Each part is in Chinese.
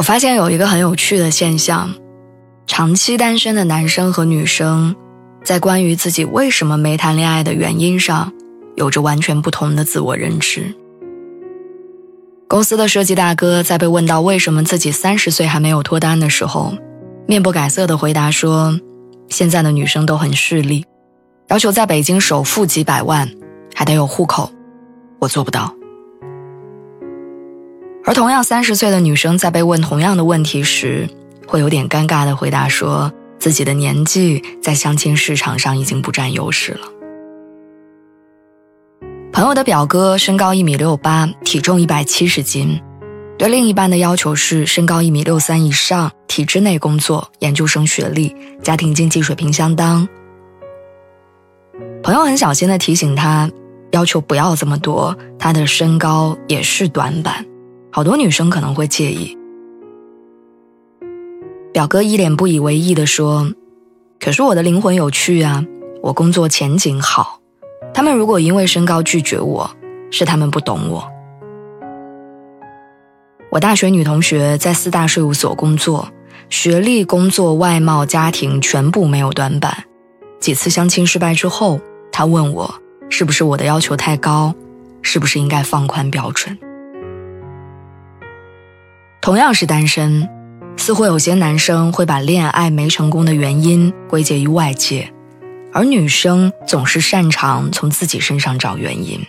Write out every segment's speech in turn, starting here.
我发现有一个很有趣的现象：长期单身的男生和女生，在关于自己为什么没谈恋爱的原因上，有着完全不同的自我认知。公司的设计大哥在被问到为什么自己三十岁还没有脱单的时候，面不改色的回答说：“现在的女生都很势利，要求在北京首付几百万，还得有户口，我做不到。”而同样三十岁的女生在被问同样的问题时，会有点尴尬的回答说自己的年纪在相亲市场上已经不占优势了。朋友的表哥身高一米六八，体重一百七十斤，对另一半的要求是身高一米六三以上，体制内工作，研究生学历，家庭经济水平相当。朋友很小心的提醒他，要求不要这么多，他的身高也是短板。好多女生可能会介意。表哥一脸不以为意地说：“可是我的灵魂有趣啊，我工作前景好。他们如果因为身高拒绝我，是他们不懂我。”我大学女同学在四大税务所工作，学历、工作、外貌、家庭全部没有短板。几次相亲失败之后，她问我是不是我的要求太高，是不是应该放宽标准。同样是单身，似乎有些男生会把恋爱没成功的原因归结于外界，而女生总是擅长从自己身上找原因。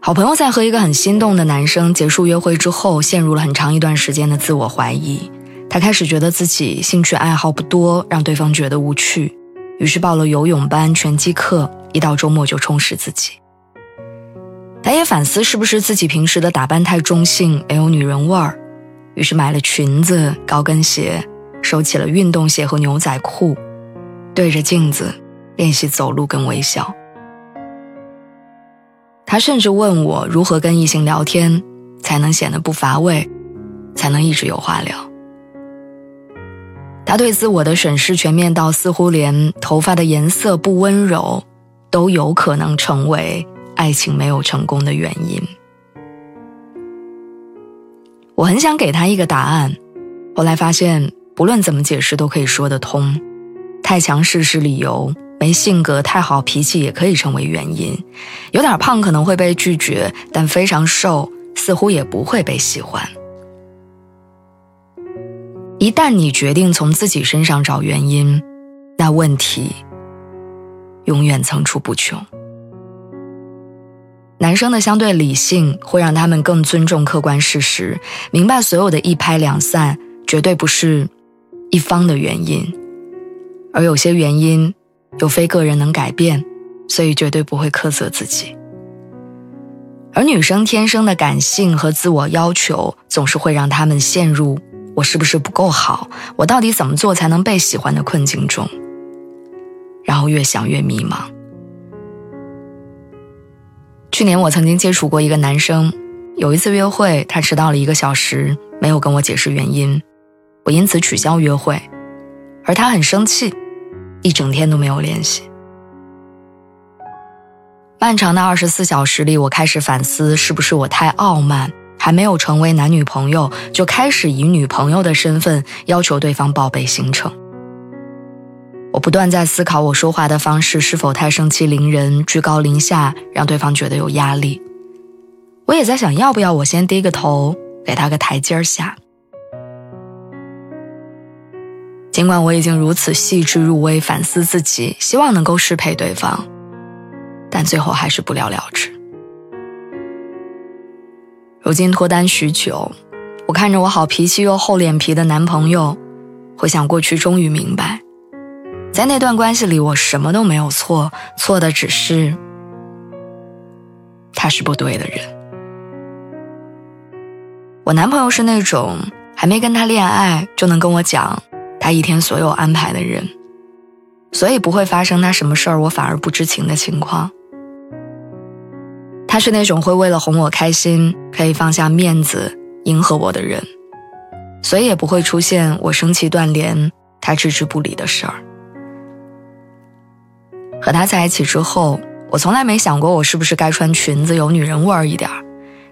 好朋友在和一个很心动的男生结束约会之后，陷入了很长一段时间的自我怀疑。他开始觉得自己兴趣爱好不多，让对方觉得无趣，于是报了游泳班、拳击课，一到周末就充实自己。他也反思是不是自己平时的打扮太中性，没有女人味儿，于是买了裙子、高跟鞋，收起了运动鞋和牛仔裤，对着镜子练习走路跟微笑。他甚至问我如何跟异性聊天才能显得不乏味，才能一直有话聊。他对自我的审视全面到似乎连头发的颜色不温柔，都有可能成为。爱情没有成功的原因，我很想给他一个答案，后来发现不论怎么解释都可以说得通。太强势是理由，没性格、太好脾气也可以成为原因。有点胖可能会被拒绝，但非常瘦似乎也不会被喜欢。一旦你决定从自己身上找原因，那问题永远层出不穷。男生的相对理性会让他们更尊重客观事实，明白所有的一拍两散绝对不是一方的原因，而有些原因又非个人能改变，所以绝对不会苛责自己。而女生天生的感性和自我要求，总是会让他们陷入“我是不是不够好？我到底怎么做才能被喜欢”的困境中，然后越想越迷茫。去年我曾经接触过一个男生，有一次约会，他迟到了一个小时，没有跟我解释原因，我因此取消约会，而他很生气，一整天都没有联系。漫长的二十四小时里，我开始反思，是不是我太傲慢，还没有成为男女朋友，就开始以女朋友的身份要求对方报备行程。不断在思考，我说话的方式是否太盛气凌人、居高临下，让对方觉得有压力。我也在想，要不要我先低个头，给他个台阶下。尽管我已经如此细致入微反思自己，希望能够适配对方，但最后还是不了了之。如今脱单许久，我看着我好脾气又厚脸皮的男朋友，回想过去，终于明白。在那段关系里，我什么都没有错，错的只是他是不对的人。我男朋友是那种还没跟他恋爱就能跟我讲他一天所有安排的人，所以不会发生他什么事儿我反而不知情的情况。他是那种会为了哄我开心可以放下面子迎合我的人，所以也不会出现我生气断联他置之不理的事儿。和他在一起之后，我从来没想过我是不是该穿裙子有女人味儿一点儿，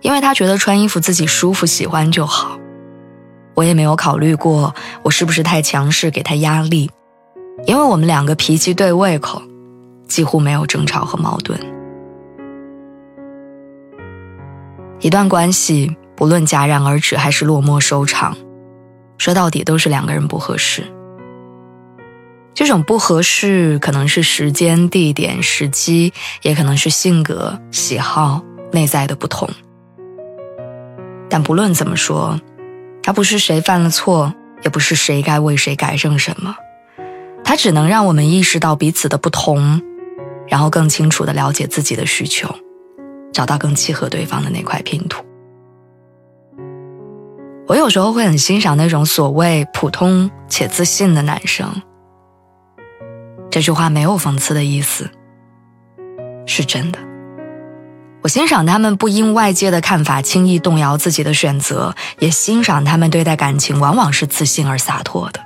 因为他觉得穿衣服自己舒服喜欢就好。我也没有考虑过我是不是太强势给他压力，因为我们两个脾气对胃口，几乎没有争吵和矛盾。一段关系不论戛然而止还是落寞收场，说到底都是两个人不合适。这种不合适，可能是时间、地点、时机，也可能是性格、喜好、内在的不同。但不论怎么说，它不是谁犯了错，也不是谁该为谁改正什么，它只能让我们意识到彼此的不同，然后更清楚的了解自己的需求，找到更契合对方的那块拼图。我有时候会很欣赏那种所谓普通且自信的男生。这句话没有讽刺的意思，是真的。我欣赏他们不因外界的看法轻易动摇自己的选择，也欣赏他们对待感情往往是自信而洒脱的。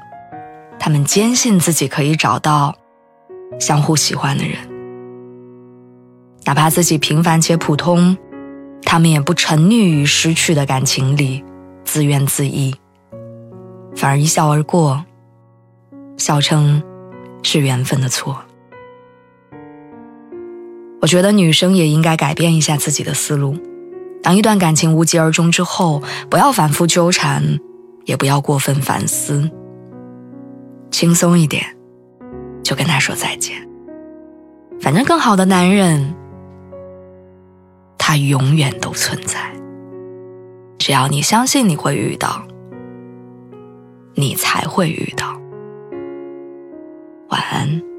他们坚信自己可以找到相互喜欢的人，哪怕自己平凡且普通，他们也不沉溺于失去的感情里自怨自艾，反而一笑而过，笑称。是缘分的错。我觉得女生也应该改变一下自己的思路。当一段感情无疾而终之后，不要反复纠缠，也不要过分反思，轻松一点，就跟他说再见。反正更好的男人，他永远都存在。只要你相信你会遇到，你才会遇到。晚安。